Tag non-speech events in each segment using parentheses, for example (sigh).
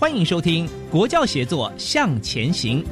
欢迎收听《国教协作向前行》。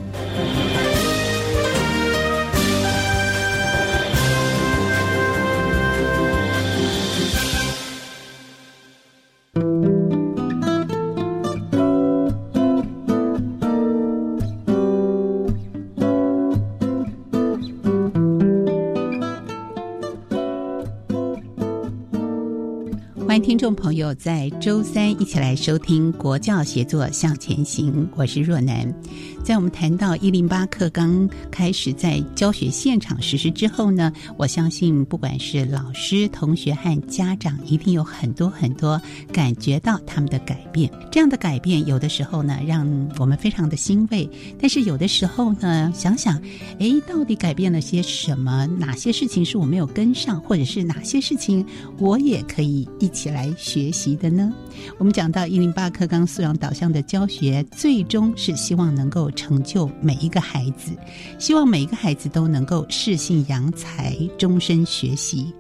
听众朋友，在周三一起来收听《国教协作向前行》，我是若楠。在我们谈到一零八课刚开始在教学现场实施之后呢，我相信不管是老师、同学和家长，一定有很多很多感觉到他们的改变。这样的改变，有的时候呢，让我们非常的欣慰；但是有的时候呢，想想，哎，到底改变了些什么？哪些事情是我没有跟上，或者是哪些事情我也可以一起来学习的呢？我们讲到一零八课纲素养导向的教学，最终是希望能够。成就每一个孩子，希望每一个孩子都能够适性扬才，终身学习。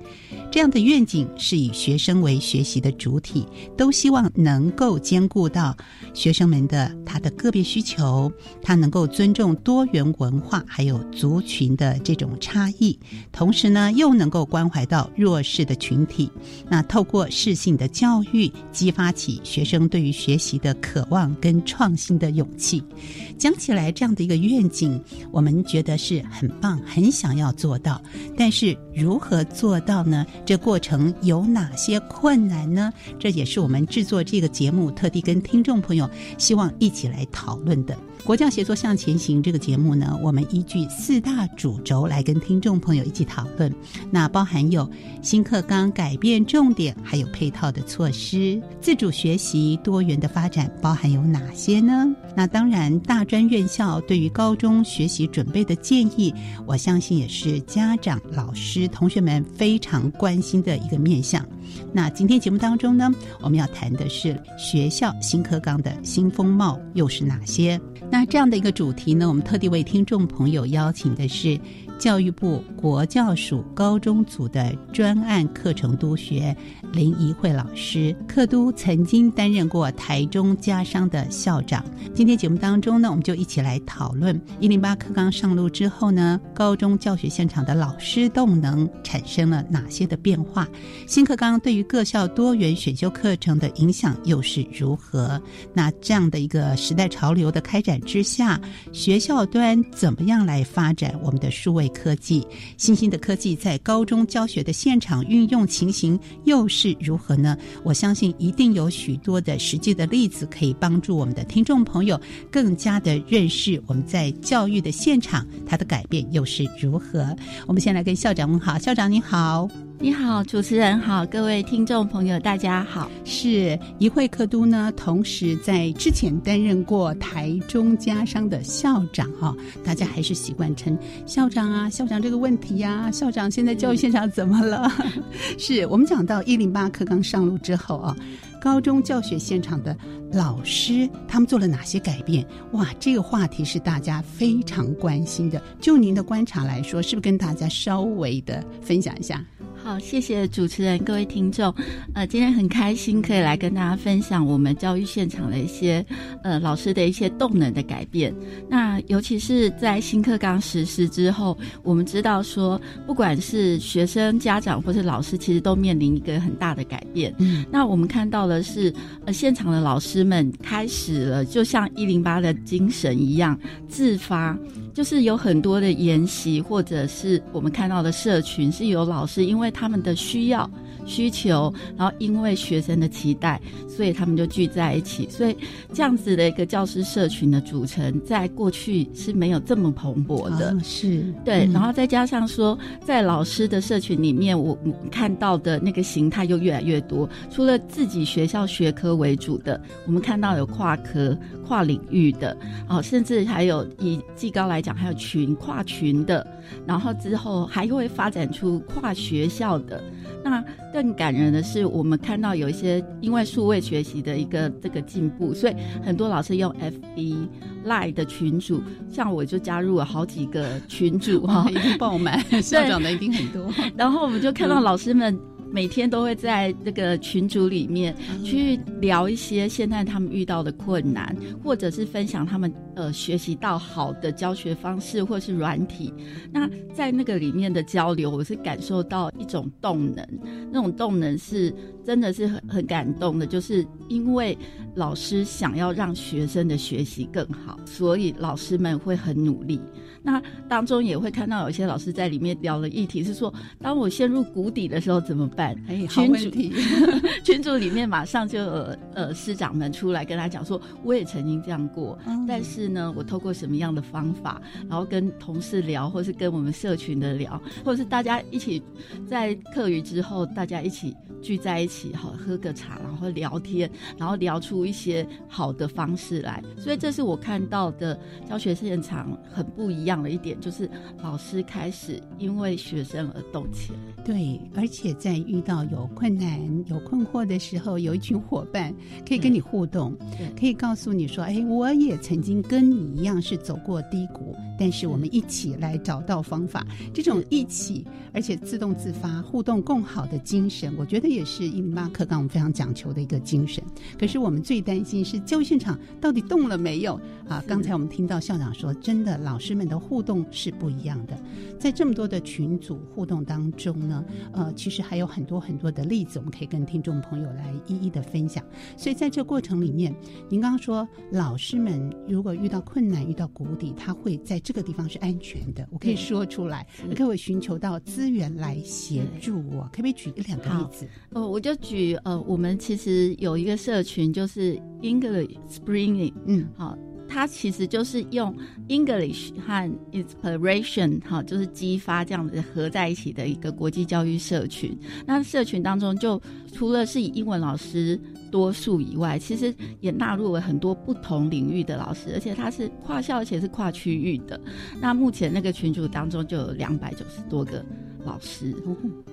这样的愿景是以学生为学习的主体，都希望能够兼顾到学生们的他的个别需求，他能够尊重多元文化还有族群的这种差异，同时呢又能够关怀到弱势的群体。那透过适性的教育，激发起学生对于学习的渴望跟创新的勇气。讲起来这样的一个愿景，我们觉得是很棒，很想要做到，但是如何做到呢？这过程有哪些困难呢？这也是我们制作这个节目特地跟听众朋友希望一起来讨论的。国教协作向前行这个节目呢，我们依据四大主轴来跟听众朋友一起讨论。那包含有新课纲改变重点，还有配套的措施，自主学习多元的发展包含有哪些呢？那当然，大专院校对于高中学习准备的建议，我相信也是家长、老师、同学们非常关心的一个面向。那今天节目当中呢，我们要谈的是学校新课纲的新风貌又是哪些？那这样的一个主题呢，我们特地为听众朋友邀请的是。教育部国教署高中组的专案课程督学林怡慧老师，课督曾经担任过台中家商的校长。今天节目当中呢，我们就一起来讨论一零八课纲上路之后呢，高中教学现场的老师动能产生了哪些的变化？新课纲对于各校多元选修课程的影响又是如何？那这样的一个时代潮流的开展之下，学校端怎么样来发展我们的数位？科技新兴的科技在高中教学的现场运用情形又是如何呢？我相信一定有许多的实际的例子可以帮助我们的听众朋友更加的认识我们在教育的现场它的改变又是如何。我们先来跟校长问好，校长你好。你好，主持人好，各位听众朋友，大家好。是一会客都呢，同时在之前担任过台中家商的校长哈，大家还是习惯称校长啊，校长这个问题呀，校长现在教育现场怎么了？(laughs) 是我们讲到一零八课刚上路之后啊，高中教学现场的老师他们做了哪些改变？哇，这个话题是大家非常关心的。就您的观察来说，是不是跟大家稍微的分享一下？好，谢谢主持人，各位听众。呃，今天很开心可以来跟大家分享我们教育现场的一些呃老师的一些动能的改变。那尤其是在新课纲实施之后，我们知道说，不管是学生、家长或是老师，其实都面临一个很大的改变。嗯，那我们看到的是，呃，现场的老师们开始了，就像一零八的精神一样，自发。就是有很多的研习，或者是我们看到的社群，是有老师因为他们的需要。需求，然后因为学生的期待，所以他们就聚在一起。所以这样子的一个教师社群的组成，在过去是没有这么蓬勃的。是对，然后再加上说，在老师的社群里面，我看到的那个形态又越来越多。除了自己学校学科为主的，我们看到有跨科、跨领域的，哦，甚至还有以技高来讲，还有群跨群的，然后之后还会发展出跨学校的。那更感人的是，我们看到有一些因为数位学习的一个这个进步，所以很多老师用 FB、Line 的群组，像我就加入了好几个群组哈，一定爆满，(laughs) 校长的一定很多。然后我们就看到老师们。每天都会在这个群组里面去聊一些现在他们遇到的困难，或者是分享他们呃学习到好的教学方式或是软体。那在那个里面的交流，我是感受到一种动能，那种动能是真的是很很感动的，就是因为老师想要让学生的学习更好，所以老师们会很努力。那当中也会看到有些老师在里面聊的议题是说，当我陷入谷底的时候怎么办？哎群主 (laughs) 群主里面马上就呃师长们出来跟他讲说，我也曾经这样过，但是呢，我透过什么样的方法，然后跟同事聊，或是跟我们社群的聊，或者是大家一起在课余之后，大家一起聚在一起，好喝个茶，然后聊天，然后聊出一些好的方式来。所以这是我看到的教学现场很不一样。了一点就是老师开始因为学生而动起来，对，而且在遇到有困难、有困惑的时候，有一群伙伴可以跟你互动，可以告诉你说：“哎，我也曾经跟你一样是走过低谷，但是我们一起来找到方法。”这种一起而且自动自发、互动共好的精神，我觉得也是一零八课纲我们非常讲求的一个精神。可是我们最担心是教育现场到底动了没有啊？刚才我们听到校长说，真的老师们的。互动是不一样的，在这么多的群组互动当中呢，呃，其实还有很多很多的例子，我们可以跟听众朋友来一一的分享。所以在这过程里面，您刚刚说老师们如果遇到困难、遇到谷底，他会在这个地方是安全的，我可以说出来，可以寻求到资源来协助我。可不可以举一两个例子？哦，我就举呃，我们其实有一个社群，就是 English Spring，嗯，好。它其实就是用 English 和 Inspiration 哈，就是激发这样子合在一起的一个国际教育社群。那社群当中，就除了是以英文老师多数以外，其实也纳入了很多不同领域的老师，而且它是跨校，而且是跨区域的。那目前那个群组当中就有两百九十多个老师。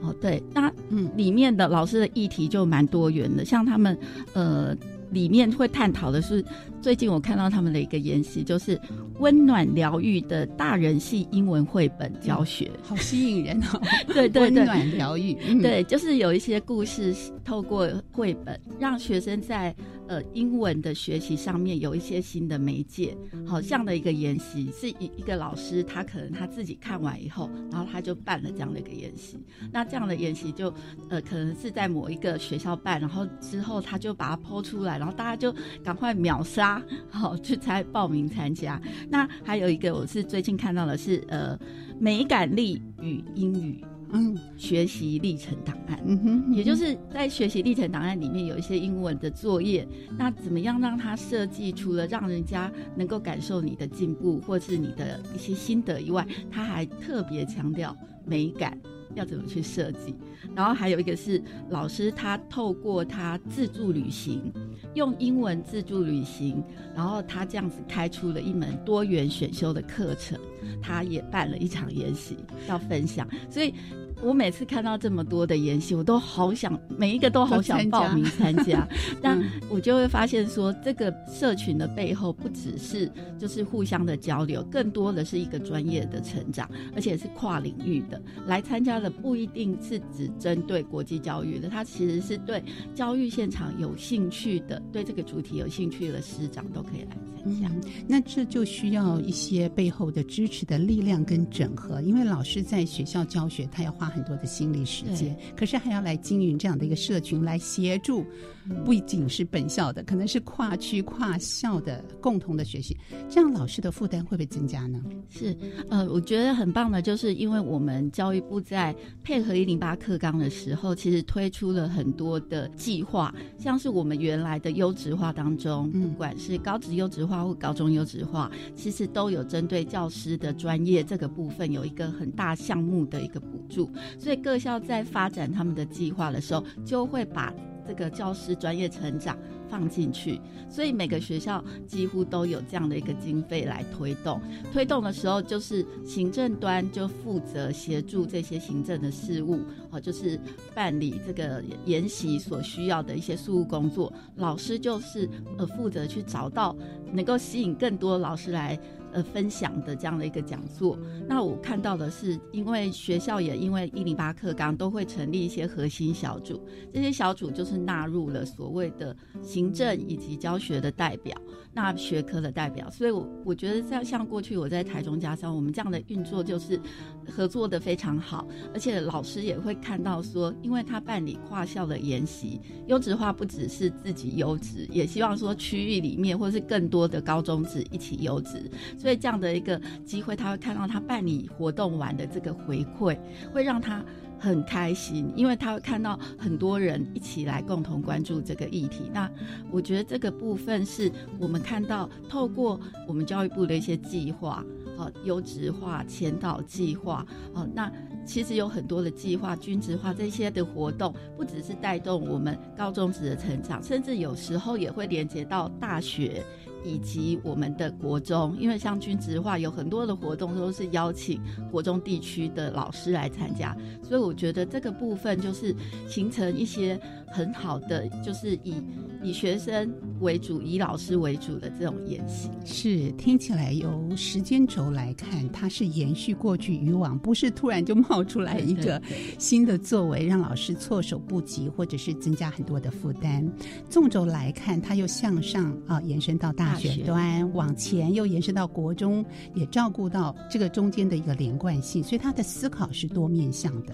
哦，对，那嗯，里面的老师的议题就蛮多元的，像他们呃。里面会探讨的是，最近我看到他们的一个研习，就是温暖疗愈的大人系英文绘本教学，好吸引人哦！(laughs) 对对对，温暖疗愈，对，就是有一些故事透过绘本，让学生在。呃，英文的学习上面有一些新的媒介，好，这样的一个研习是一一个老师，他可能他自己看完以后，然后他就办了这样的一个研习。那这样的研习就呃，可能是在某一个学校办，然后之后他就把它抛出来，然后大家就赶快秒杀，好去参报名参加。那还有一个我是最近看到的是呃，美感力与英语。嗯，学习历程档案，嗯哼，也就是在学习历程档案里面有一些英文的作业，那怎么样让它设计？除了让人家能够感受你的进步或是你的一些心得以外，他还特别强调美感要怎么去设计。然后还有一个是老师他透过他自助旅行，用英文自助旅行，然后他这样子开出了一门多元选修的课程，他也办了一场研习要分享，所以。我每次看到这么多的研习，我都好想每一个都好想报名 (laughs) 参加。(laughs) 但我就会发现说，这个社群的背后不只是就是互相的交流，更多的是一个专业的成长，而且是跨领域的。来参加的不一定是只针对国际教育的，他其实是对教育现场有兴趣的，对这个主题有兴趣的师长都可以来参加。那这就需要一些背后的支持的力量跟整合，因为老师在学校教学，他要花很多的心理时间，可是还要来经营这样的一个社群来协助，不仅是本校的，可能是跨区跨校的共同的学习，这样老师的负担会不会增加呢？是，呃，我觉得很棒的，就是因为我们教育部在配合一零八课纲的时候，其实推出了很多的计划，像是我们原来的优质化当中，不管是高职优质化或高中优质化，其实都有针对教师的专业这个部分有一个很大项目的一个补助，所以各校在发展他们的计划的时候，就会把这个教师专业成长。放进去，所以每个学校几乎都有这样的一个经费来推动。推动的时候，就是行政端就负责协助这些行政的事务，哦，就是办理这个研习所需要的一些事务工作。老师就是呃负责去找到能够吸引更多老师来。呃，分享的这样的一个讲座，那我看到的是，因为学校也因为一零八课纲都会成立一些核心小组，这些小组就是纳入了所谓的行政以及教学的代表，那学科的代表，所以我我觉得像像过去我在台中家商，我们这样的运作就是合作的非常好，而且老师也会看到说，因为他办理跨校的研习，优质化不只是自己优质，也希望说区域里面或是更多的高中职一起优质。所以这样的一个机会，他会看到他办理活动完的这个回馈，会让他很开心，因为他会看到很多人一起来共同关注这个议题。那我觉得这个部分是我们看到透过我们教育部的一些计划，好优质化前导计划，哦，那其实有很多的计划均值化这些的活动，不只是带动我们高中职的成长，甚至有时候也会连接到大学。以及我们的国中，因为像军职化有很多的活动都是邀请国中地区的老师来参加，所以我觉得这个部分就是形成一些很好的，就是以以学生为主、以老师为主的这种演习。是听起来由时间轴来看，它是延续过去以往，不是突然就冒出来一个新的作为，让老师措手不及，或者是增加很多的负担。纵轴来看，它又向上啊延伸到大。大学端往前又延伸到国中，也照顾到这个中间的一个连贯性，所以他的思考是多面向的。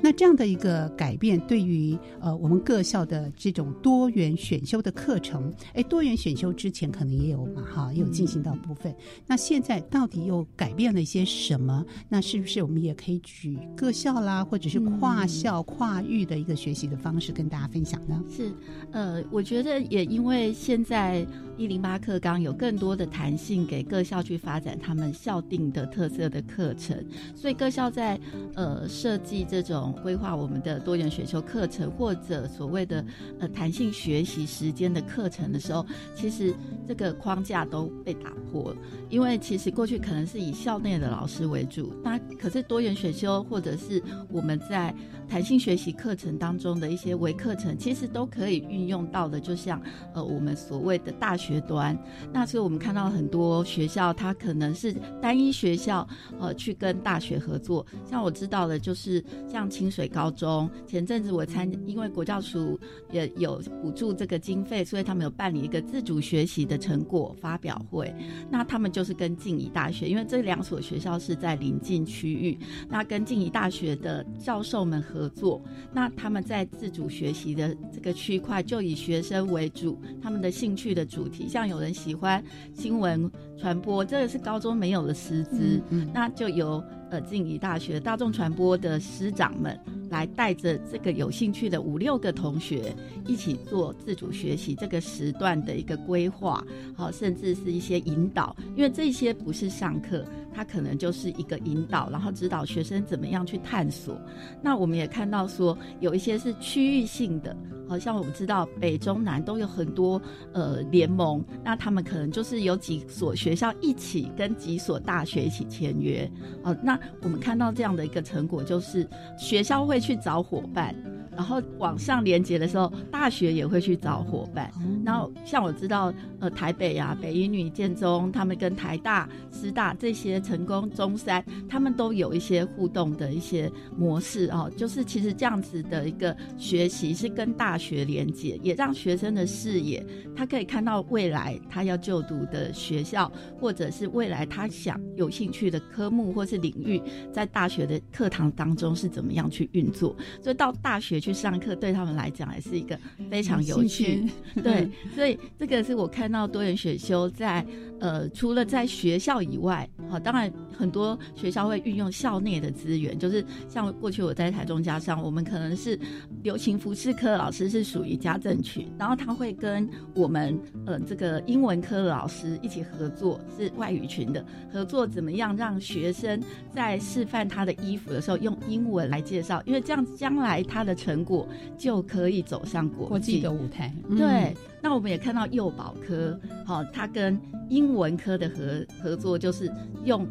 那这样的一个改变，对于呃我们各校的这种多元选修的课程，哎，多元选修之前可能也有嘛，哈，也有进行到部分。那现在到底又改变了一些什么？那是不是我们也可以举各校啦，或者是跨校跨域的一个学习的方式跟大家分享呢？是，呃，我觉得也因为现在。一零八课纲有更多的弹性给各校去发展他们校定的特色的课程，所以各校在呃设计这种规划我们的多元选修课程或者所谓的呃弹性学习时间的课程的时候，其实这个框架都被打破了。因为其实过去可能是以校内的老师为主，那可是多元选修或者是我们在弹性学习课程当中的一些微课程，其实都可以运用到的。就像呃我们所谓的大学端，那所以我们看到很多学校，它可能是单一学校呃去跟大学合作。像我知道的，就是像清水高中，前阵子我参，因为国教署也有补助这个经费，所以他们有办理一个自主学习的成果发表会，那他们。就是跟静宜大学，因为这两所学校是在临近区域，那跟静宜大学的教授们合作，那他们在自主学习的这个区块就以学生为主，他们的兴趣的主题，像有人喜欢新闻传播，这个是高中没有的师资，那就由呃静宜大学大众传播的师长们。来带着这个有兴趣的五六个同学一起做自主学习这个时段的一个规划，好，甚至是一些引导，因为这些不是上课。他可能就是一个引导，然后指导学生怎么样去探索。那我们也看到说，有一些是区域性的，好像我们知道北中南都有很多呃联盟，那他们可能就是有几所学校一起跟几所大学一起签约。哦，那我们看到这样的一个成果，就是学校会去找伙伴。然后往上连接的时候，大学也会去找伙伴。然后像我知道，呃，台北啊，北一女、建中，他们跟台大、师大这些成功中山，他们都有一些互动的一些模式哦。就是其实这样子的一个学习是跟大学连接，也让学生的视野，他可以看到未来他要就读的学校，或者是未来他想有兴趣的科目或是领域，在大学的课堂当中是怎么样去运作。所以到大学。去上课对他们来讲也是一个非常有趣，对，所以这个是我看到多元选修在呃，除了在学校以外，好，当然很多学校会运用校内的资源，就是像过去我在台中家上，我们可能是流行服饰科老师是属于家政群，然后他会跟我们呃这个英文科的老师一起合作，是外语群的合作，怎么样让学生在示范他的衣服的时候用英文来介绍，因为这样将来他的成果就可以走向国际的舞台。对，那我们也看到幼保科，好，他跟英文科的合合作，就是用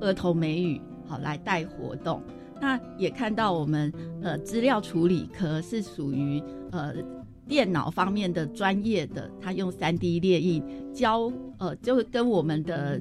儿童美语好来带活动。那也看到我们呃资料处理科是属于呃电脑方面的专业的，他用三 D 列印教呃，就跟我们的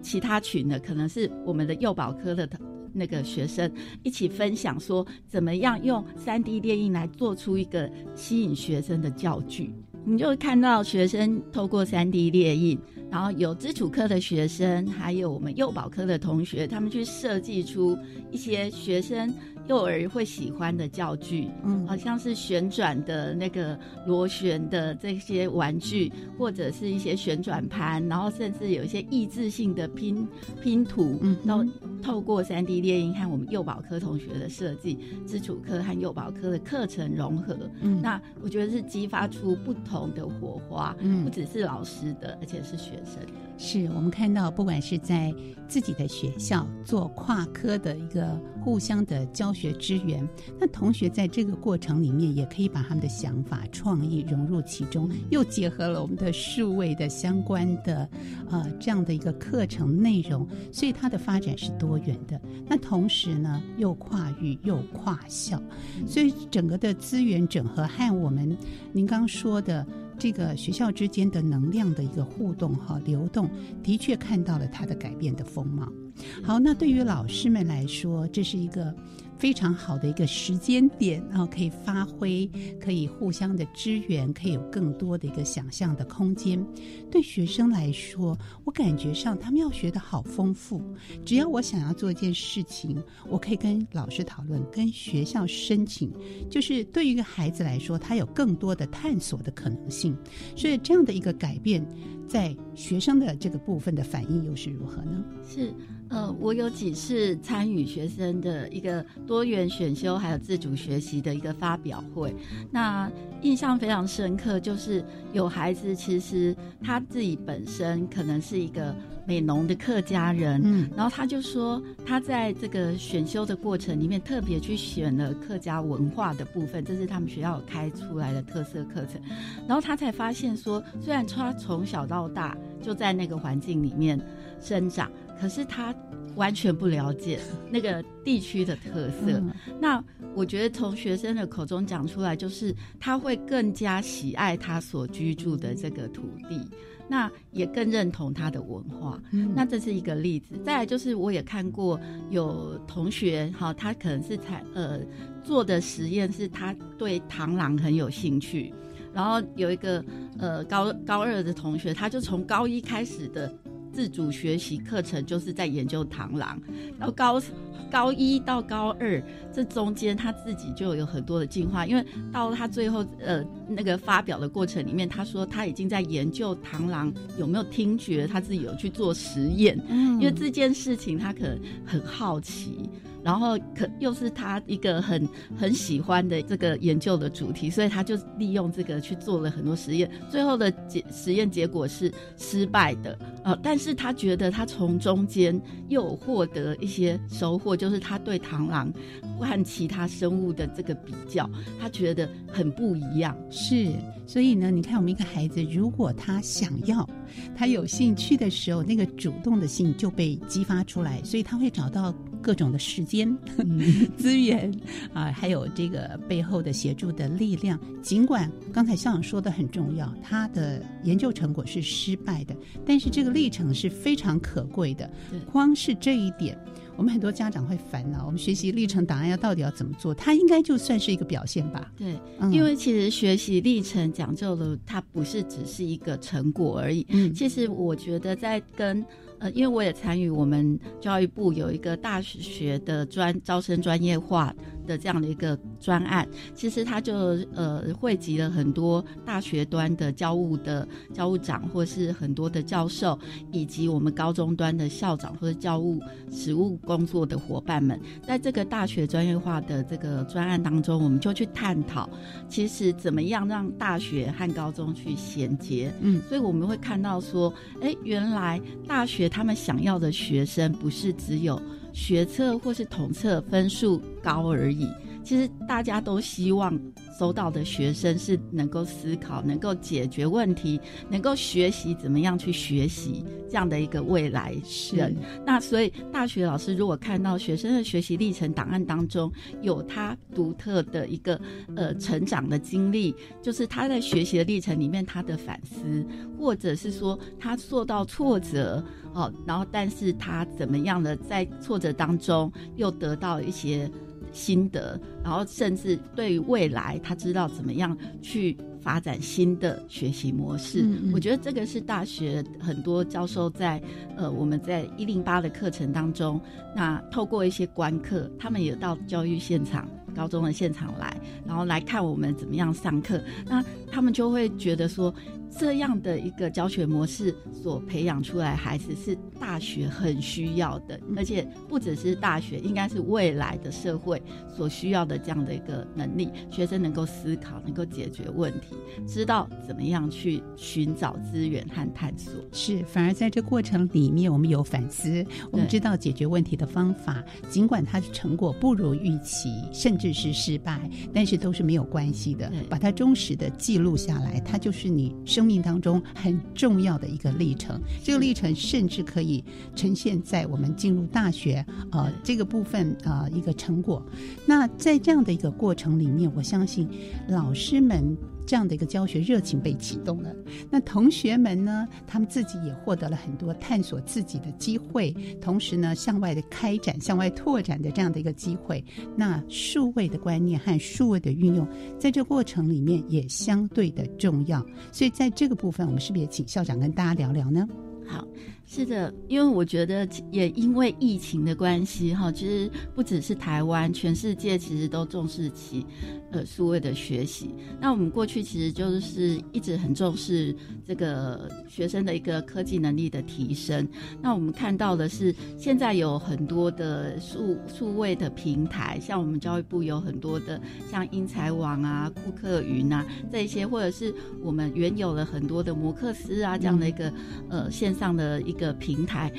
其他群的，可能是我们的幼保科的。那个学生一起分享说，怎么样用三 D 列印来做出一个吸引学生的教具？你就看到学生透过三 D 列印，然后有基础科的学生，还有我们幼保科的同学，他们去设计出一些学生。幼儿会喜欢的教具，嗯，好像是旋转的那个螺旋的这些玩具，或者是一些旋转盘，然后甚至有一些益智性的拼拼图，嗯，然后透过三 D 猎鹰和我们幼保科同学的设计，基础科和幼保科的课程融合，嗯，那我觉得是激发出不同的火花，嗯，不只是老师的，而且是学生的。是我们看到，不管是在自己的学校做跨科的一个互相的教学支援，那同学在这个过程里面也可以把他们的想法、创意融入其中，又结合了我们的数位的相关的呃这样的一个课程内容，所以它的发展是多元的。那同时呢，又跨域又跨校，所以整个的资源整合和我们您刚说的。这个学校之间的能量的一个互动和流动，的确看到了它的改变的风貌。好，那对于老师们来说，这是一个。非常好的一个时间点，然后可以发挥，可以互相的支援，可以有更多的一个想象的空间。对学生来说，我感觉上他们要学的好丰富。只要我想要做一件事情，我可以跟老师讨论，跟学校申请。就是对于一个孩子来说，他有更多的探索的可能性。所以这样的一个改变，在学生的这个部分的反应又是如何呢？是。呃，我有几次参与学生的一个多元选修，还有自主学习的一个发表会，那印象非常深刻，就是有孩子其实他自己本身可能是一个美浓的客家人，嗯，然后他就说他在这个选修的过程里面特别去选了客家文化的部分，这是他们学校开出来的特色课程，然后他才发现说，虽然他从小到大就在那个环境里面生长。可是他完全不了解那个地区的特色。那我觉得从学生的口中讲出来，就是他会更加喜爱他所居住的这个土地，那也更认同他的文化。那这是一个例子。再来就是我也看过有同学哈，他可能是才呃做的实验是他对螳螂很有兴趣，然后有一个呃高高二的同学，他就从高一开始的。自主学习课程就是在研究螳螂，然后高高一到高二这中间他自己就有很多的进化，因为到他最后呃那个发表的过程里面，他说他已经在研究螳螂有没有听觉，他自己有去做实验，因为这件事情他可能很好奇。然后可又是他一个很很喜欢的这个研究的主题，所以他就利用这个去做了很多实验，最后的结实验结果是失败的啊，但是他觉得他从中间又获得一些收获，就是他对螳螂和其他生物的这个比较，他觉得很不一样。是，所以呢，你看我们一个孩子，如果他想要，他有兴趣的时候，那个主动的性就被激发出来，所以他会找到。各种的时间、(laughs) 资源啊，还有这个背后的协助的力量。尽管刚才校长说的很重要，他的研究成果是失败的，但是这个历程是非常可贵的。光是这一点，我们很多家长会烦恼：我们学习历程档案要到底要怎么做？它应该就算是一个表现吧？对，因为其实学习历程讲究的，它不是只是一个成果而已。嗯，其实我觉得在跟。呃，因为我也参与我们教育部有一个大学的专招生专业化的这样的一个专案，其实它就呃汇集了很多大学端的教务的教务长，或是很多的教授，以及我们高中端的校长或者教务实务工作的伙伴们，在这个大学专业化的这个专案当中，我们就去探讨，其实怎么样让大学和高中去衔接。嗯，所以我们会看到说，哎，原来大学。他们想要的学生不是只有学测或是统测分数高而已，其实大家都希望。收到的学生是能够思考、能够解决问题、能够学习怎么样去学习这样的一个未来人。那所以大学老师如果看到学生的学习历程档案当中有他独特的一个呃成长的经历，就是他在学习的历程里面他的反思，或者是说他受到挫折哦，然后但是他怎么样的在挫折当中又得到一些。心得，然后甚至对于未来，他知道怎么样去发展新的学习模式。我觉得这个是大学很多教授在呃我们在一零八的课程当中，那透过一些观课，他们也到教育现场、高中的现场来，然后来看我们怎么样上课，那他们就会觉得说。这样的一个教学模式所培养出来孩子是大学很需要的，而且不只是大学，应该是未来的社会所需要的这样的一个能力。学生能够思考，能够解决问题，知道怎么样去寻找资源和探索。是，反而在这过程里面，我们有反思，我们知道解决问题的方法。尽管它的成果不如预期，甚至是失败，但是都是没有关系的。把它忠实的记录下来，它就是你生。生命当中很重要的一个历程，这个历程甚至可以呈现在我们进入大学呃这个部分啊一个成果。那在这样的一个过程里面，我相信老师们。这样的一个教学热情被启动了，那同学们呢？他们自己也获得了很多探索自己的机会，同时呢，向外的开展、向外拓展的这样的一个机会。那数位的观念和数位的运用，在这过程里面也相对的重要。所以，在这个部分，我们是不是也请校长跟大家聊聊呢？好。是的，因为我觉得也因为疫情的关系，哈，其实不只是台湾，全世界其实都重视起呃数位的学习。那我们过去其实就是一直很重视这个学生的一个科技能力的提升。那我们看到的是，现在有很多的数数位的平台，像我们教育部有很多的像英才网啊、库克云啊这些，或者是我们原有了很多的摩克斯啊这样的一个呃线上的一个。个平台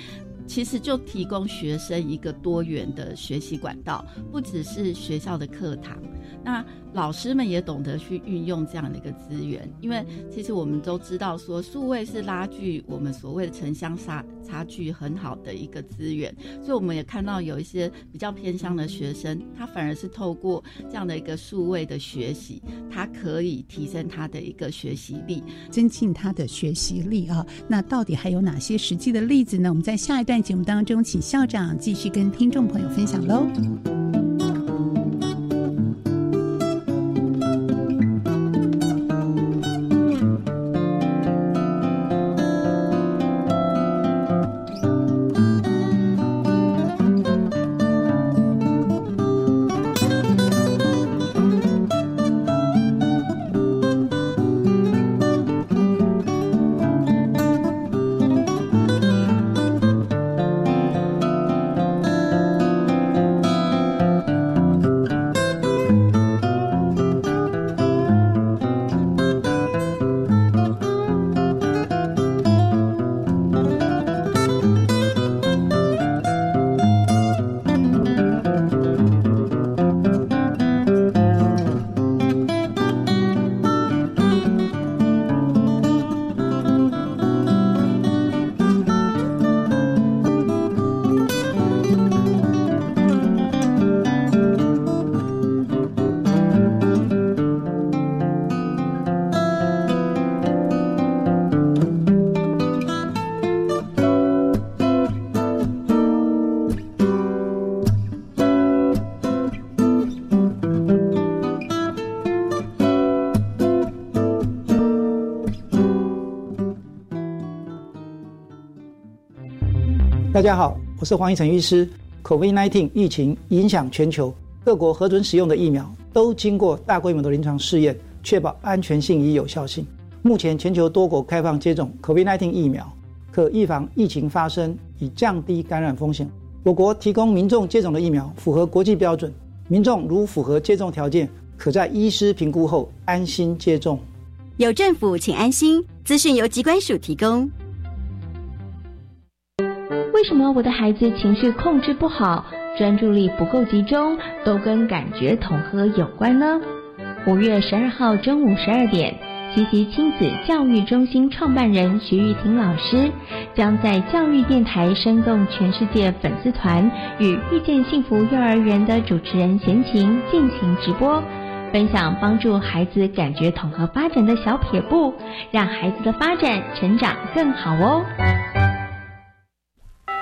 其实就提供学生一个多元的学习管道，不只是学校的课堂。那老师们也懂得去运用这样的一个资源，因为其实我们都知道说，数位是拉距我们所谓的城乡差差距很好的一个资源，所以我们也看到有一些比较偏乡的学生，他反而是透过这样的一个数位的学习，他可以提升他的一个学习力，增进他的学习力啊。那到底还有哪些实际的例子呢？我们在下一段在节目当中，请校长继续跟听众朋友分享喽。大家好，我是黄一成医师。COVID-19 疫情影响全球，各国核准使用的疫苗都经过大规模的临床试验，确保安全性与有效性。目前全球多国开放接种 COVID-19 疫苗，可预防疫情发生，以降低感染风险。我国提供民众接种的疫苗符合国际标准，民众如符合接种条件，可在医师评估后安心接种。有政府，请安心。资讯由机关署提供。为什么我的孩子情绪控制不好，专注力不够集中，都跟感觉统合有关呢？五月十二号中午十二点，西西亲子教育中心创办人徐玉婷老师将在教育电台生动全世界粉丝团与遇见幸福幼儿园的主持人贤琴进行直播，分享帮助孩子感觉统合发展的小撇步，让孩子的发展成长更好哦。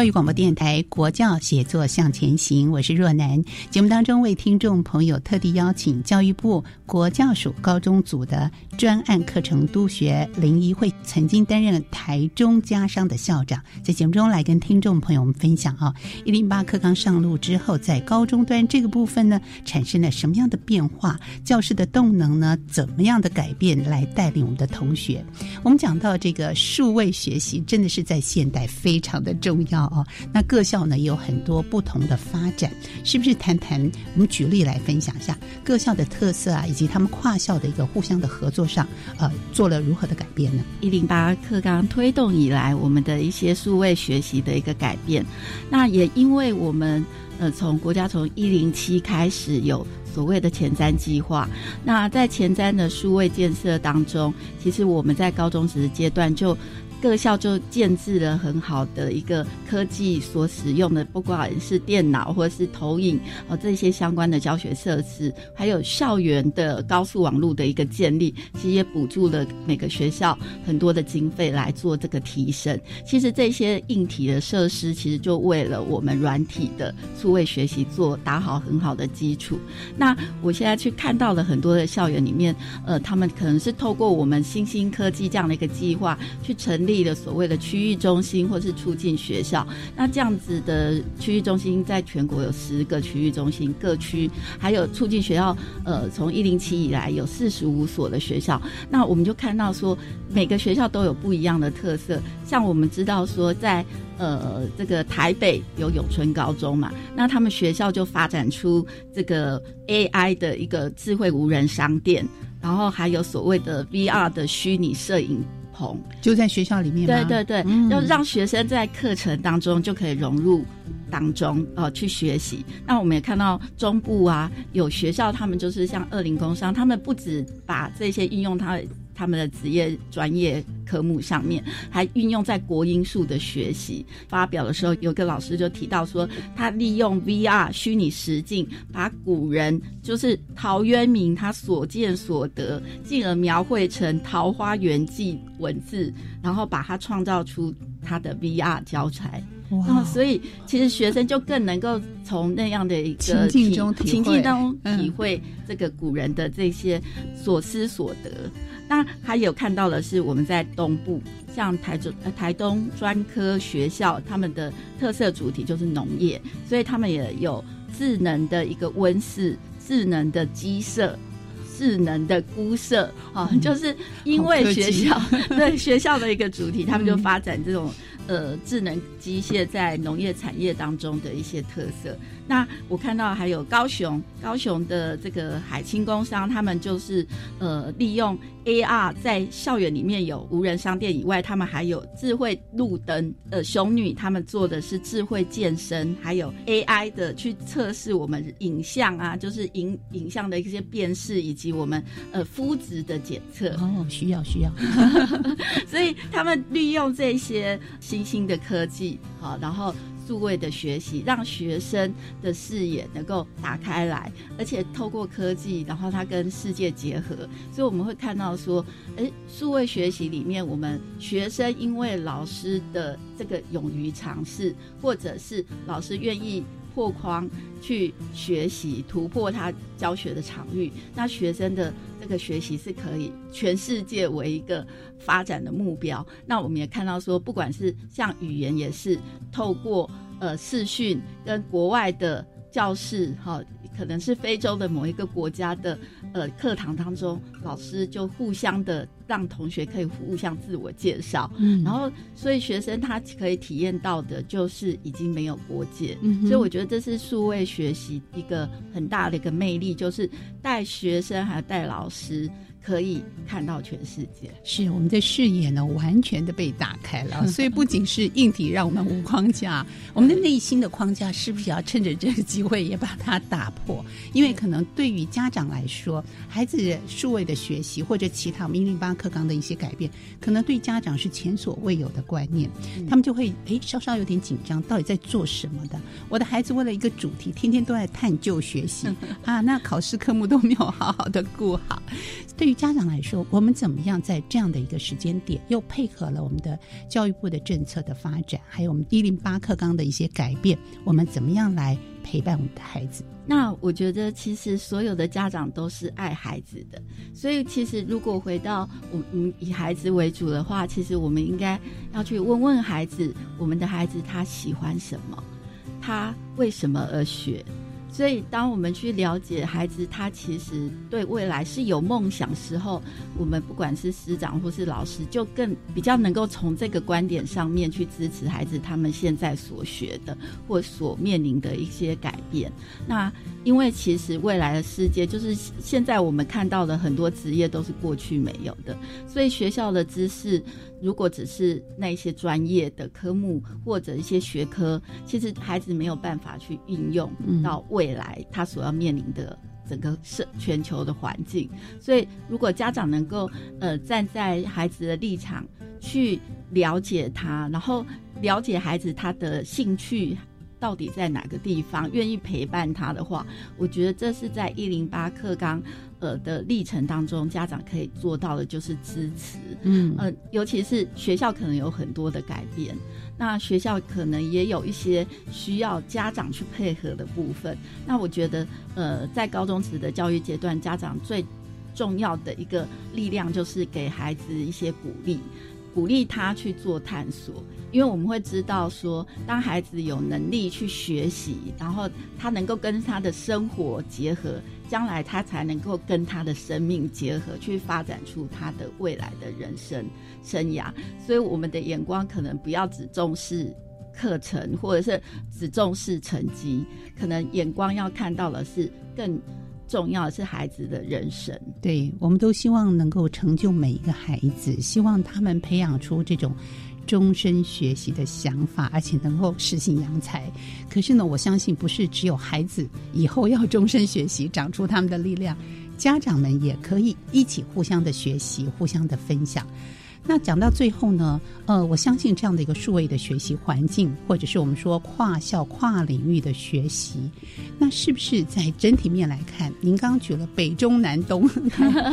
教育广播电台国教写作向前行，我是若楠。节目当中为听众朋友特地邀请教育部国教署高中组的专案课程督学林怡慧，曾经担任台中家商的校长，在节目中来跟听众朋友们分享啊，一零八课纲上路之后，在高中端这个部分呢，产生了什么样的变化？教师的动能呢，怎么样的改变来带领我们的同学？我们讲到这个数位学习，真的是在现代非常的重要。哦，那各校呢也有很多不同的发展，是不是？谈谈我们举例来分享一下各校的特色啊，以及他们跨校的一个互相的合作上，呃，做了如何的改变呢？一零八课纲推动以来，我们的一些数位学习的一个改变，那也因为我们呃从国家从一零七开始有所谓的前瞻计划，那在前瞻的数位建设当中，其实我们在高中职阶段就。各校就建制了很好的一个科技所使用的，不管是电脑或者是投影哦这些相关的教学设施，还有校园的高速网络的一个建立，其实也补助了每个学校很多的经费来做这个提升。其实这些硬体的设施，其实就为了我们软体的数位学习做打好很好的基础。那我现在去看到了很多的校园里面，呃，他们可能是透过我们新兴科技这样的一个计划去成。立了所谓的区域中心，或是促进学校。那这样子的区域中心，在全国有十个区域中心，各区还有促进学校。呃，从一零七以来，有四十五所的学校。那我们就看到说，每个学校都有不一样的特色。像我们知道说，在呃这个台北有永春高中嘛，那他们学校就发展出这个 AI 的一个智慧无人商店，然后还有所谓的 VR 的虚拟摄影。就在学校里面对对对，要让学生在课程当中就可以融入当中呃，去学习。那我们也看到中部啊，有学校他们就是像二零工商，他们不止把这些应用它。他们的职业专业科目上面，还运用在国音数的学习。发表的时候，有个老师就提到说，他利用 VR 虚拟实境，把古人就是陶渊明他所见所得，进而描绘成《桃花源记》文字，然后把它创造出他的 VR 教材。哇！所以其实学生就更能够从那样的一个情境中情境当中体会这个古人的这些所思所得。那还有看到的是我们在东部，像台中、呃台东专科学校，他们的特色主题就是农业，所以他们也有智能的一个温室、智能的鸡舍。智能的菇舍啊，就是因为学校 (laughs) 对学校的一个主题，(laughs) 他们就发展这种呃智能机械在农业产业当中的一些特色。那我看到还有高雄，高雄的这个海清工商，他们就是呃利用 AR 在校园里面有无人商店以外，他们还有智慧路灯。呃，熊女他们做的是智慧健身，还有 AI 的去测试我们影像啊，就是影影像的一些辨识，以及我们呃肤质的检测。哦，需要需要。(laughs) 所以他们利用这些新兴的科技，好，然后。数位的学习，让学生的视野能够打开来，而且透过科技，然后它跟世界结合，所以我们会看到说，诶，数位学习里面，我们学生因为老师的这个勇于尝试，或者是老师愿意。破框去学习，突破他教学的场域，那学生的这个学习是可以全世界为一个发展的目标。那我们也看到说，不管是像语言，也是透过呃视讯跟国外的教室，哈。可能是非洲的某一个国家的呃课堂当中，老师就互相的让同学可以互相自我介绍，嗯，然后所以学生他可以体验到的就是已经没有国界，嗯，所以我觉得这是数位学习一个很大的一个魅力，就是带学生还有带老师。可以看到全世界，是我们的视野呢，完全的被打开了。(laughs) 所以不仅是硬体让我们无框架，我们的内心的框架是不是要趁着这个机会也把它打破？因为可能对于家长来说，孩子数位的学习或者其他我们一零八课纲的一些改变，可能对家长是前所未有的观念，他们就会哎稍稍有点紧张，到底在做什么的？我的孩子为了一个主题，天天都在探究学习 (laughs) 啊，那考试科目都没有好好的顾好，对。于家长来说，我们怎么样在这样的一个时间点，又配合了我们的教育部的政策的发展，还有我们一零八课纲的一些改变，我们怎么样来陪伴我们的孩子？那我觉得，其实所有的家长都是爱孩子的，所以其实如果回到我们以孩子为主的话，其实我们应该要去问问孩子，我们的孩子他喜欢什么，他为什么而学。所以，当我们去了解孩子，他其实对未来是有梦想时候，我们不管是师长或是老师，就更比较能够从这个观点上面去支持孩子他们现在所学的或所面临的一些改变。那因为其实未来的世界，就是现在我们看到的很多职业都是过去没有的，所以学校的知识。如果只是那些专业的科目或者一些学科，其实孩子没有办法去运用到未来他所要面临的整个社全球的环境。所以，如果家长能够呃站在孩子的立场去了解他，然后了解孩子他的兴趣到底在哪个地方，愿意陪伴他的话，我觉得这是在一零八课纲。呃的历程当中，家长可以做到的就是支持，嗯呃，尤其是学校可能有很多的改变，那学校可能也有一些需要家长去配合的部分。那我觉得，呃，在高中时的教育阶段，家长最重要的一个力量就是给孩子一些鼓励，鼓励他去做探索。因为我们会知道说，当孩子有能力去学习，然后他能够跟他的生活结合，将来他才能够跟他的生命结合，去发展出他的未来的人生生涯。所以，我们的眼光可能不要只重视课程，或者是只重视成绩，可能眼光要看到的是更重要的是孩子的人生。对，我们都希望能够成就每一个孩子，希望他们培养出这种。终身学习的想法，而且能够实行扬才。可是呢，我相信不是只有孩子以后要终身学习，长出他们的力量，家长们也可以一起互相的学习，互相的分享。那讲到最后呢，呃，我相信这样的一个数位的学习环境，或者是我们说跨校跨领域的学习，那是不是在整体面来看，您刚刚举了北中南东，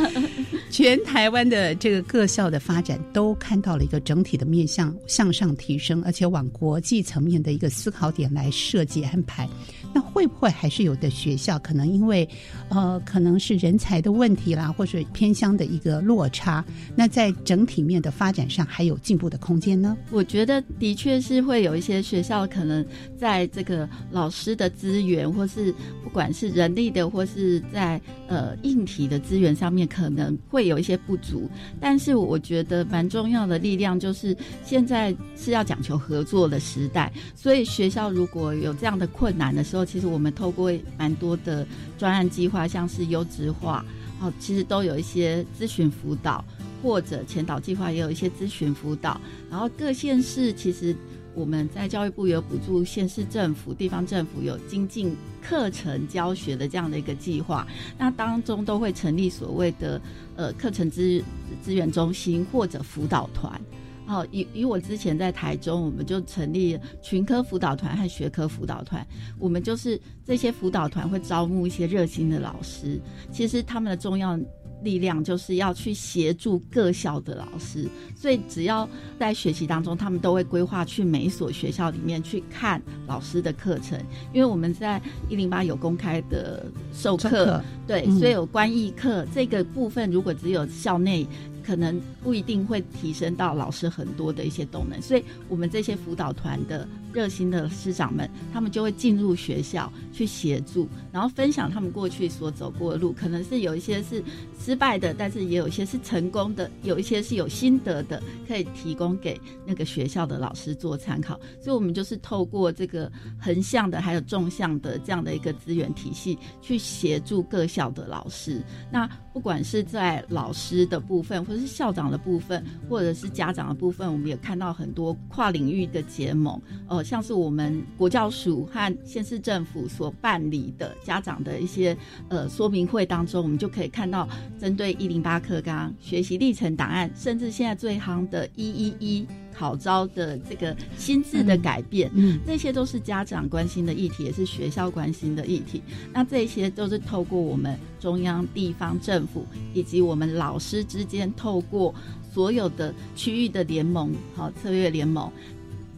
(laughs) 全台湾的这个各校的发展，都看到了一个整体的面向向上提升，而且往国际层面的一个思考点来设计安排。那会不会还是有的学校可能因为呃可能是人才的问题啦，或者偏乡的一个落差，那在整体面的发展上还有进步的空间呢？我觉得的确是会有一些学校可能在这个老师的资源，或是不管是人力的，或是在呃硬体的资源上面，可能会有一些不足。但是我觉得蛮重要的力量就是现在是要讲求合作的时代，所以学校如果有这样的困难的时候，其实我们透过蛮多的专案计划，像是优质化，哦，其实都有一些咨询辅导。或者前导计划也有一些咨询辅导，然后各县市其实我们在教育部有补助县市政府、地方政府有精进课程教学的这样的一个计划，那当中都会成立所谓的呃课程资资源中心或者辅导团。好，以以我之前在台中，我们就成立群科辅导团和学科辅导团，我们就是这些辅导团会招募一些热心的老师，其实他们的重要。力量就是要去协助各校的老师，所以只要在学习当中，他们都会规划去每一所学校里面去看老师的课程，因为我们在一零八有公开的授课，对，所以有关艺课这个部分，如果只有校内。可能不一定会提升到老师很多的一些动能，所以我们这些辅导团的热心的师长们，他们就会进入学校去协助，然后分享他们过去所走过的路，可能是有一些是失败的，但是也有一些是成功的，有一些是有心得的，可以提供给那个学校的老师做参考。所以，我们就是透过这个横向的还有纵向的这样的一个资源体系，去协助各校的老师。那不管是在老师的部分，或者是校长的部分，或者是家长的部分，我们也看到很多跨领域的结盟。呃，像是我们国教署和县市政府所办理的家长的一些呃说明会当中，我们就可以看到针对一零八课纲学习历程档案，甚至现在最夯的一一一。考招的这个心智的改变，嗯，这些都是家长关心的议题，也是学校关心的议题。那这些都是透过我们中央、地方政府以及我们老师之间，透过所有的区域的联盟，好策略联盟，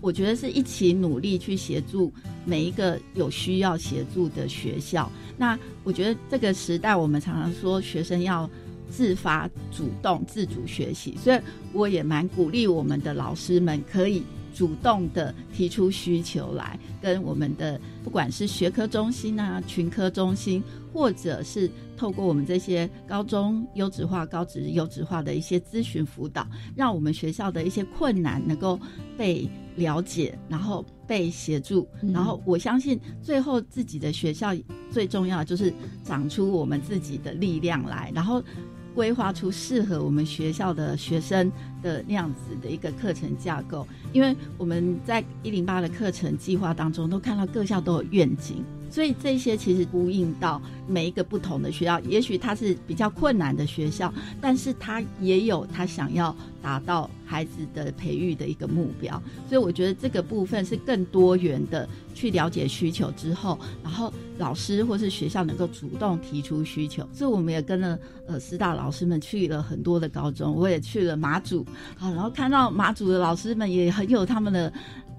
我觉得是一起努力去协助每一个有需要协助的学校。那我觉得这个时代，我们常常说学生要。自发、主动、自主学习，所以我也蛮鼓励我们的老师们可以主动的提出需求来，跟我们的不管是学科中心啊、群科中心，或者是透过我们这些高中优质化、高职优质化的一些咨询辅导，让我们学校的一些困难能够被了解，然后被协助，然后我相信最后自己的学校最重要就是长出我们自己的力量来，然后。规划出适合我们学校的学生的那样子的一个课程架构，因为我们在一零八的课程计划当中都看到各校都有愿景。所以这些其实呼应到每一个不同的学校，也许它是比较困难的学校，但是它也有他想要达到孩子的培育的一个目标。所以我觉得这个部分是更多元的去了解需求之后，然后老师或是学校能够主动提出需求。所以我们也跟了呃师大老师们去了很多的高中，我也去了马祖，好，然后看到马祖的老师们也很有他们的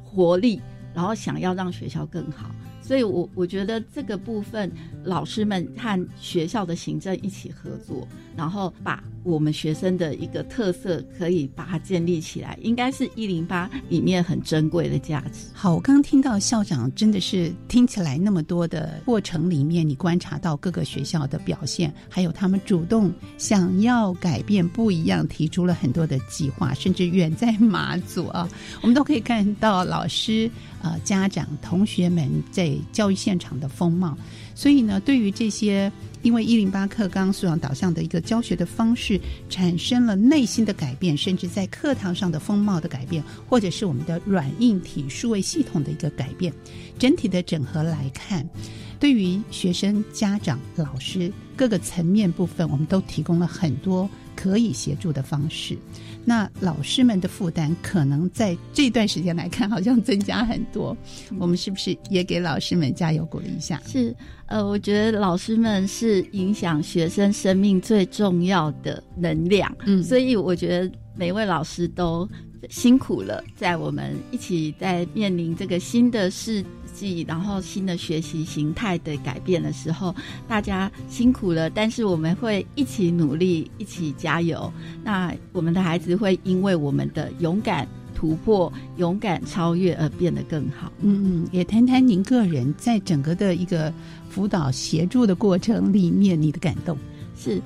活力，然后想要让学校更好。所以，我我觉得这个部分，老师们和学校的行政一起合作，然后把我们学生的一个特色可以把它建立起来，应该是一零八里面很珍贵的价值。好，我刚听到校长真的是听起来那么多的过程里面，你观察到各个学校的表现，还有他们主动想要改变不一样，提出了很多的计划，甚至远在马祖啊，(laughs) 我们都可以看到老师。呃，家长、同学们在教育现场的风貌，所以呢，对于这些因为一零八课纲素养导向的一个教学的方式，产生了内心的改变，甚至在课堂上的风貌的改变，或者是我们的软硬体数位系统的一个改变，整体的整合来看，对于学生、家长、老师各个层面部分，我们都提供了很多可以协助的方式。那老师们的负担可能在这段时间来看，好像增加很多。我们是不是也给老师们加油鼓励一下？是，呃，我觉得老师们是影响学生生命最重要的能量。嗯，所以我觉得每位老师都辛苦了，在我们一起在面临这个新的世际，然后新的学习形态的改变的时候，大家辛苦了，但是我们会一起努力，一起加油。那我们的孩子会因为我们的勇敢突破、勇敢超越而变得更好。嗯嗯，也谈谈您个人在整个的一个辅导协助的过程里面，你的感动是。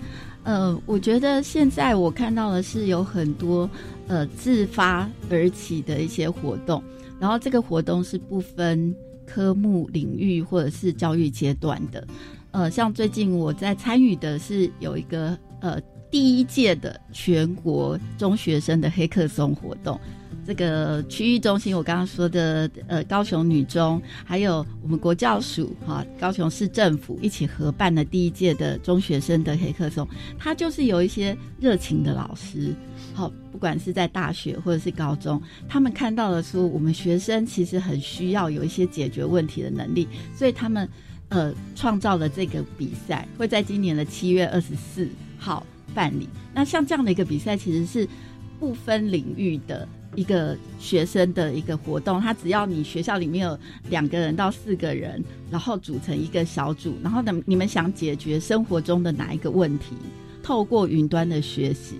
呃，我觉得现在我看到的是有很多呃自发而起的一些活动，然后这个活动是不分科目、领域或者是教育阶段的。呃，像最近我在参与的是有一个呃第一届的全国中学生的黑客松活动。这个区域中心，我刚刚说的，呃，高雄女中，还有我们国教署哈，高雄市政府一起合办的第一届的中学生的黑客松，它就是有一些热情的老师，好，不管是在大学或者是高中，他们看到了说，我们学生其实很需要有一些解决问题的能力，所以他们呃创造了这个比赛，会在今年的七月二十四号办理。那像这样的一个比赛，其实是不分领域的。一个学生的一个活动，他只要你学校里面有两个人到四个人，然后组成一个小组，然后呢，你们想解决生活中的哪一个问题，透过云端的学习，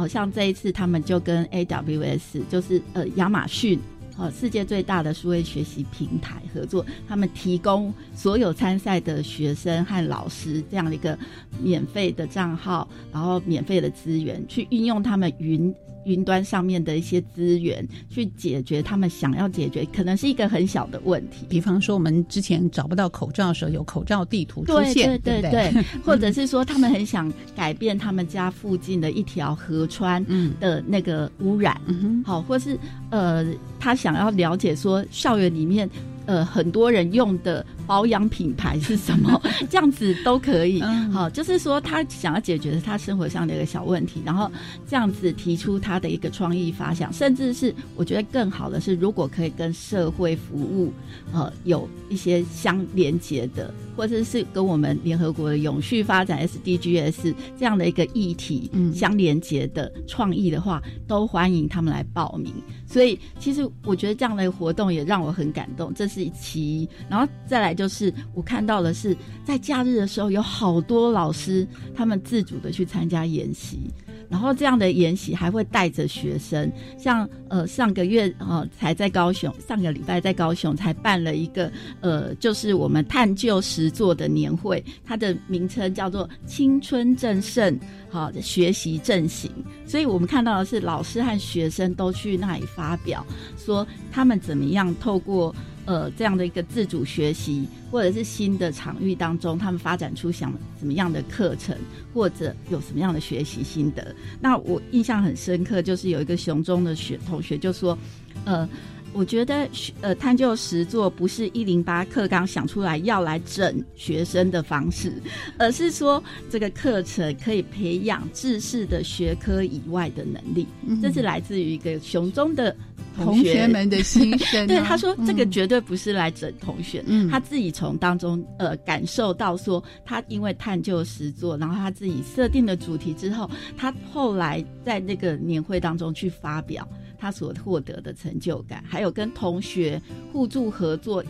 哦，像这一次他们就跟 AWS，就是呃亚马逊，哦世界最大的数位学习平台合作，他们提供所有参赛的学生和老师这样的一个免费的账号，然后免费的资源，去运用他们云。云端上面的一些资源，去解决他们想要解决，可能是一个很小的问题。比方说，我们之前找不到口罩的时候，有口罩地图出现，对对对，(laughs) 或者是说，他们很想改变他们家附近的一条河川的那个污染，好，或是呃，他想要了解说校园里面。呃，很多人用的保养品牌是什么？(laughs) 这样子都可以。好，就是说他想要解决他生活上的一个小问题，然后这样子提出他的一个创意发想，甚至是我觉得更好的是，如果可以跟社会服务呃有一些相连接的，或者是跟我们联合国的永续发展 SDGs 这样的一个议题相连接的创意的话，都欢迎他们来报名。所以，其实我觉得这样的活动也让我很感动，这是一期。然后再来就是我看到的是，在假日的时候，有好多老师他们自主的去参加研习。然后这样的研习还会带着学生，像呃上个月呃才在高雄，上个礼拜在高雄才办了一个呃就是我们探究实作的年会，它的名称叫做青春正盛，好学习正行。所以我们看到的是老师和学生都去那里发表，说他们怎么样透过。呃，这样的一个自主学习，或者是新的场域当中，他们发展出想什么样的课程，或者有什么样的学习心得。那我印象很深刻，就是有一个熊中的学同学就说，呃。我觉得，呃，探究实作不是一零八课纲想出来要来整学生的方式，而是说这个课程可以培养知识的学科以外的能力。这是来自于一个熊中的同学们的心声。(laughs) 对，他说这个绝对不是来整同学，他自己从当中呃感受到说，他因为探究实作，然后他自己设定了主题之后，他后来在那个年会当中去发表。他所获得的成就感，还有跟同学互助合作，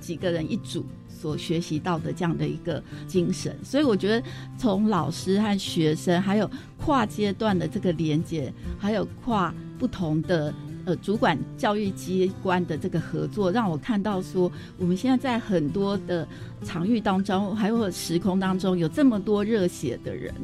几个人一组所学习到的这样的一个精神，所以我觉得从老师和学生，还有跨阶段的这个连接，还有跨不同的呃主管教育机关的这个合作，让我看到说，我们现在在很多的场域当中，还有时空当中，有这么多热血的人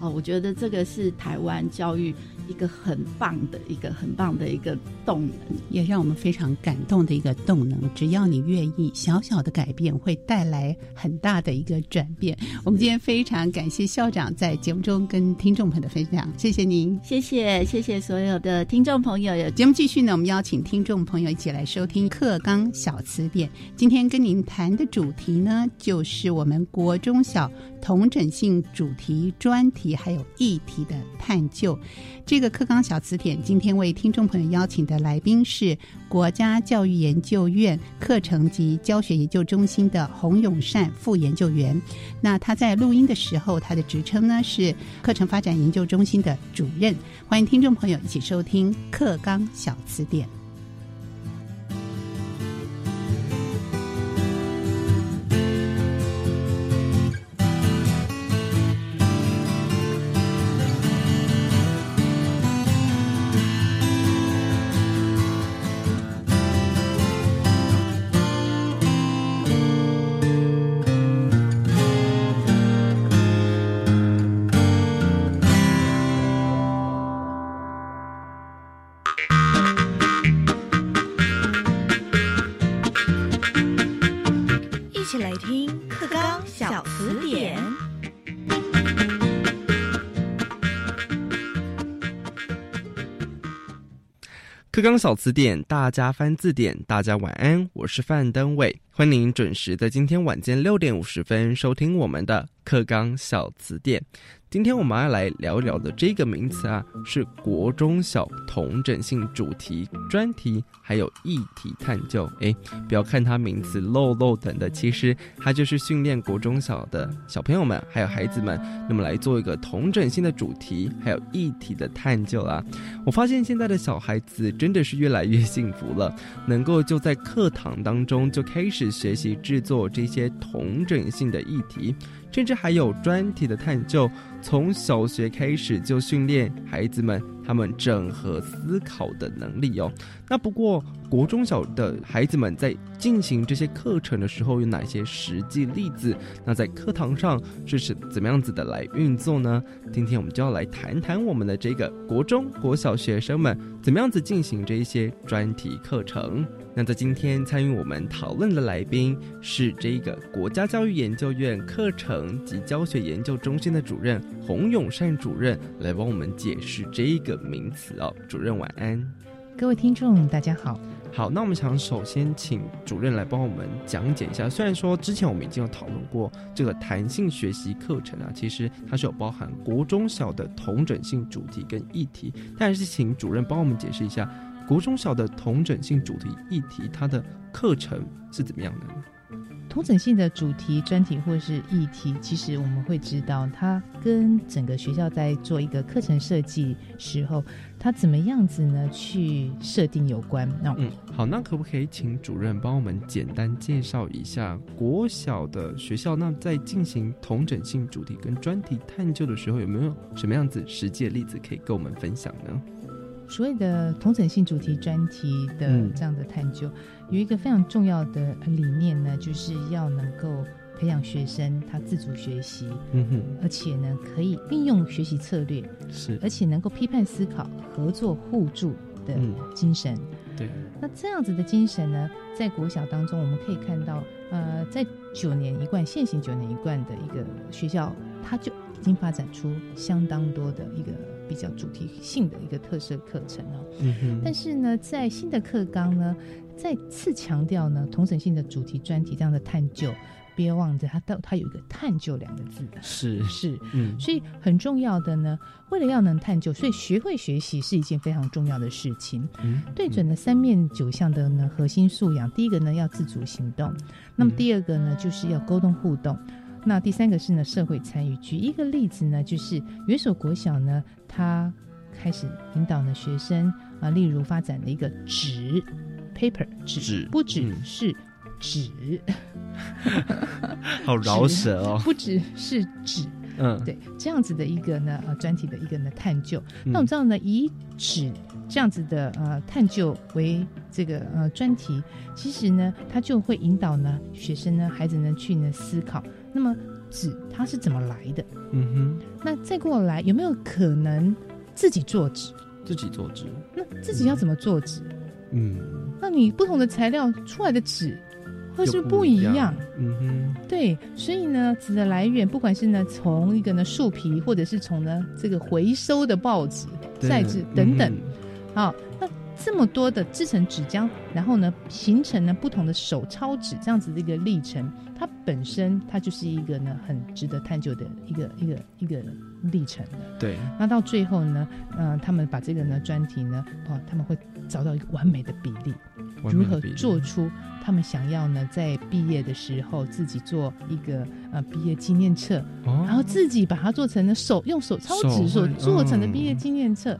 哦，我觉得这个是台湾教育。一个很棒的一个很棒的一个动能，也让我们非常感动的一个动能。只要你愿意，小小的改变会带来很大的一个转变。我们今天非常感谢校长在节目中跟听众朋友的分享，谢谢您，谢谢谢谢所有的听众朋友。节目继续呢，我们邀请听众朋友一起来收听课纲小词典。今天跟您谈的主题呢，就是我们国中小同整性主题专题还有议题的探究。这个课纲小词典，今天为听众朋友邀请的来宾是国家教育研究院课程及教学研究中心的洪永善副研究员。那他在录音的时候，他的职称呢是课程发展研究中心的主任。欢迎听众朋友一起收听课纲小词典。课纲小词典，大家翻字典，大家晚安，我是范登伟，欢迎您准时在今天晚间六点五十分收听我们的课纲小词典。今天我们要来聊聊的这个名词啊，是国中小同整性主题专题，还有议题探究。哎，不要看它名词漏漏等的，其实它就是训练国中小的小朋友们，还有孩子们，那么来做一个同整性的主题，还有议题的探究啊。我发现现在的小孩子真的是越来越幸福了，能够就在课堂当中就开始学习制作这些同整性的议题。甚至还有专题的探究，从小学开始就训练孩子们他们整合思考的能力哦。那不过国中小的孩子们在进行这些课程的时候，有哪些实际例子？那在课堂上这是怎么样子的来运作呢？今天我们就要来谈谈我们的这个国中国小学生们怎么样子进行这一些专题课程。那在今天参与我们讨论的来宾是这个国家教育研究院课程及教学研究中心的主任洪永善主任，来帮我们解释这个名词哦。主任晚安，各位听众大家好。好，那我们想首先请主任来帮我们讲解一下。虽然说之前我们已经有讨论过这个弹性学习课程啊，其实它是有包含国中小的同整性主题跟议题，但是请主任帮我们解释一下。国中小的同整性主题议题，它的课程是怎么样的？同整性的主题专题或是议题，其实我们会知道，它跟整个学校在做一个课程设计时候，它怎么样子呢？去设定有关。那嗯，好，那可不可以请主任帮我们简单介绍一下国小的学校？那在进行同整性主题跟专题探究的时候，有没有什么样子实际的例子可以跟我们分享呢？所谓的同整性主题专题的这样的探究，有一个非常重要的理念呢，就是要能够培养学生他自主学习，嗯哼，而且呢可以运用学习策略，是，而且能够批判思考、合作互助的精神。对，那这样子的精神呢，在国小当中我们可以看到，呃，在九年一贯、现行九年一贯的一个学校，它就已经发展出相当多的一个。比较主题性的一个特色课程哦，嗯但是呢，在新的课纲呢，再次强调呢，同审性的主题专题这样的探究，别忘记它到它有一个“探究”两个字的，是是，嗯，所以很重要的呢，为了要能探究，所以学会学习是一件非常重要的事情。嗯，对准了三面九项的呢核心素养，第一个呢要自主行动，那么第二个呢就是要沟通互动。那第三个是呢，社会参与。举一个例子呢，就是元首国小呢，他开始引导呢学生啊，例如发展了一个纸 paper 纸，不只是纸，(laughs) 好饶舌哦，不只是纸，嗯，对，这样子的一个呢呃专题的一个呢探究。那我们知道呢，以纸这样子的呃探究为这个呃专题，其实呢，它就会引导呢学生呢孩子呢去呢思考。那么纸它是怎么来的？嗯哼。那再过来有没有可能自己做纸？自己做纸？那自己要怎么做纸？嗯。那你不同的材料出来的纸会是不一样？嗯哼。对，所以呢，纸的来源不管是呢从一个呢树皮，或者是从呢这个回收的报纸、再纸等等，好，那这么多的制成纸浆，然后呢形成呢不同的手抄纸这样子的一个历程。它本身，它就是一个呢，很值得探究的一个一个一个历程的对。那到最后呢，嗯，他们把这个呢专题呢，哦，他们会找到一个完美的比例，如何做出他们想要呢，在毕业的时候自己做一个呃毕业纪念册，然后自己把它做成了手用手抄纸所做成的毕业纪念册。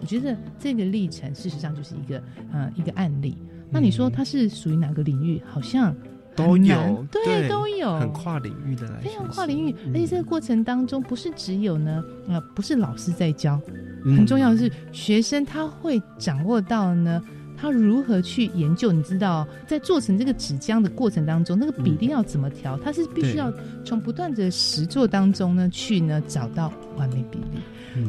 我觉得这个历程事实上就是一个呃一个案例。那你说它是属于哪个领域？好像。都有，对，都有，很跨领域的，非常跨领域。而且这个过程当中，不是只有呢，呃，不是老师在教，很重要的是学生他会掌握到呢，他如何去研究。你知道，在做成这个纸浆的过程当中，那个比例要怎么调，他是必须要从不断的实作当中呢，去呢找到完美比例。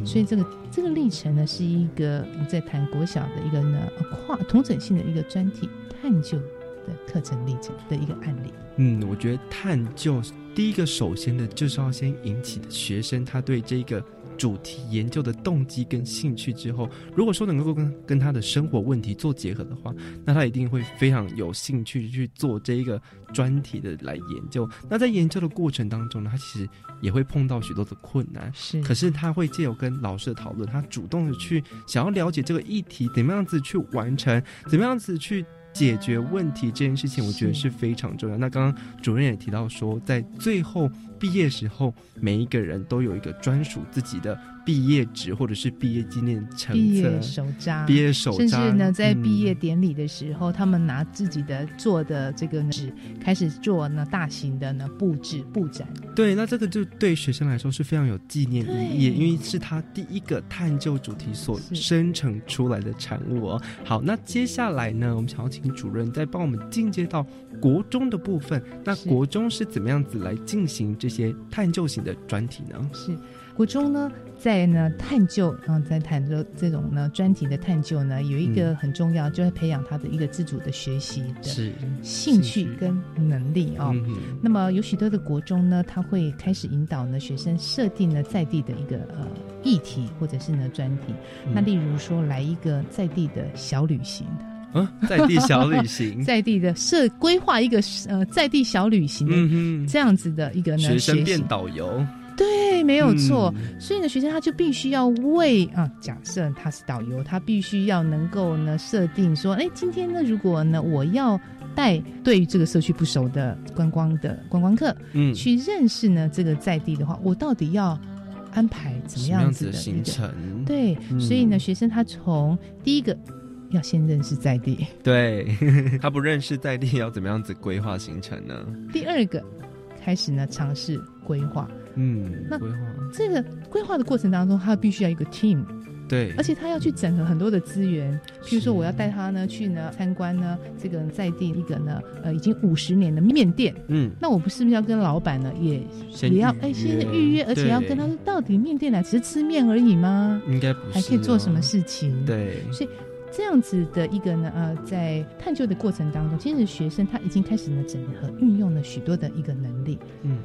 所以这个这个历程呢，是一个我在谈国小的一个呢跨同整性的一个专题探究。的课程历程的一个案例。嗯，我觉得探究第一个首先的就是要先引起学生他对这个。主题研究的动机跟兴趣之后，如果说能够跟跟他的生活问题做结合的话，那他一定会非常有兴趣去做这一个专题的来研究。那在研究的过程当中呢，他其实也会碰到许多的困难。是，可是他会借由跟老师的讨论，他主动的去想要了解这个议题怎么样子去完成，怎么样子去。解决问题这件事情，我觉得是非常重要。那刚刚主任也提到说，在最后毕业时候，每一个人都有一个专属自己的。毕业纸或者是毕业纪念册、毕业手札、毕业手札，甚至呢，在毕业典礼的时候，他们拿自己的做的这个纸开始做呢大型的呢布置布展。对，那这个就对学生来说是非常有纪念意义，因为是他第一个探究主题所生成出来的产物哦。好，那接下来呢，我们想要请主任再帮我们进阶到国中的部分。那国中是怎么样子来进行这些探究型的专题呢？是。国中呢，在呢探究，然后在谈这这种呢专题的探究呢，有一个很重要，就是培养他的一个自主的学习的兴趣跟能力哦。那么有许多的国中呢，他会开始引导呢学生设定呢在地的一个呃议题或者是呢专题。那例如说来一个在地的小旅行。(laughs) (laughs) 的，啊，在地小旅行，在地的设规划一个呃在地小旅行的这样子的一个呢学生变导游。对，没有错。所以呢，学生他就必须要为啊，假设他是导游，他必须要能够呢设定说，哎，今天呢，如果呢我要带对于这个社区不熟的观光的观光客，嗯，去认识呢这个在地的话，我到底要安排怎么样子的行程？对，所以呢，学生他从第一个要先认识在地，对 (laughs) 他不认识在地，要怎么样子规划行程呢？第二个开始呢尝试规划。嗯，那规划这个规划的过程当中，他必须要一个 team，对，而且他要去整合很多的资源，譬如说我要带他呢去呢参观呢这个在地一个呢呃已经五十年的面店，嗯，那我不是不是要跟老板呢也也要哎先预约，而且要跟他说到底面店呢只是吃面而已吗？应该不是，还可以做什么事情？对，所以。这样子的一个呢，呃，在探究的过程当中，其实学生他已经开始呢整合运用了许多的一个能力，嗯，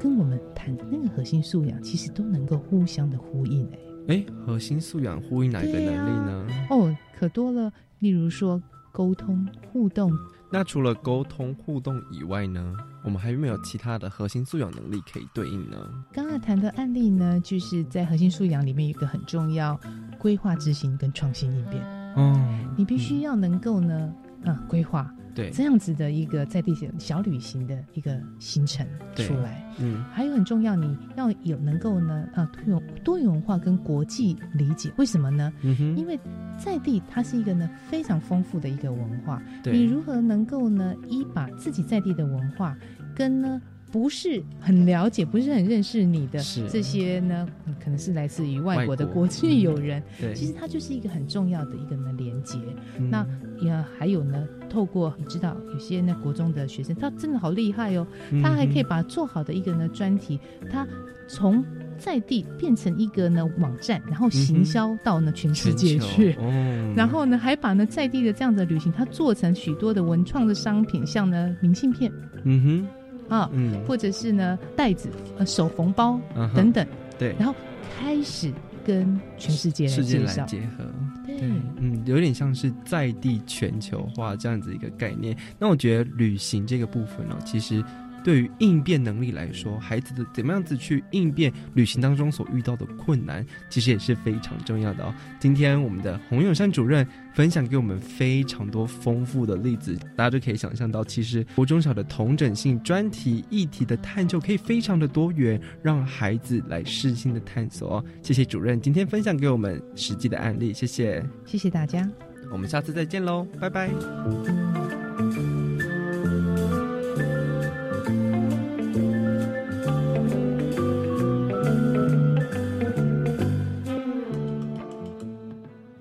跟我们谈的那个核心素养其实都能够互相的呼应，哎，哎，核心素养呼应哪一个能力呢？哦，可多了，例如说沟通互动。那除了沟通互动以外呢，我们还有没有其他的核心素养能力可以对应呢？刚刚谈的案例呢，就是在核心素养里面有一个很重要，规划执行跟创新应变。哦，你必须要能够呢，啊，规划对这样子的一个在地小旅行的一个行程出来，嗯，还有很重要，你要有能够呢，啊，多元多元文化跟国际理解，为什么呢？嗯哼，因为在地它是一个呢非常丰富的一个文化，对，你如何能够呢，一把自己在地的文化跟呢？不是很了解，不是很认识你的这些呢，可能是来自于外国的国际友人。对，其实它就是一个很重要的一个呢连接。那也还有呢，透过你知道，有些呢国中的学生，他真的好厉害哦，他还可以把做好的一个呢专题，他从在地变成一个呢网站，然后行销到呢全世界去。然后呢，还把呢在地的这样的旅行，它做成许多的文创的商品，像呢明信片。嗯哼。啊，嗯，或者是呢，袋子、呃，手缝包等等，对，然后开始跟全世界世界来结合，对，嗯，有点像是在地全球化这样子一个概念。那我觉得旅行这个部分呢，其实。对于应变能力来说，孩子的怎么样子去应变旅行当中所遇到的困难，其实也是非常重要的哦。今天我们的洪永山主任分享给我们非常多丰富的例子，大家就可以想象到，其实国中小的同整性专题议题的探究可以非常的多元，让孩子来试新的探索哦。谢谢主任今天分享给我们实际的案例，谢谢，谢谢大家，我们下次再见喽，拜拜。(laughs)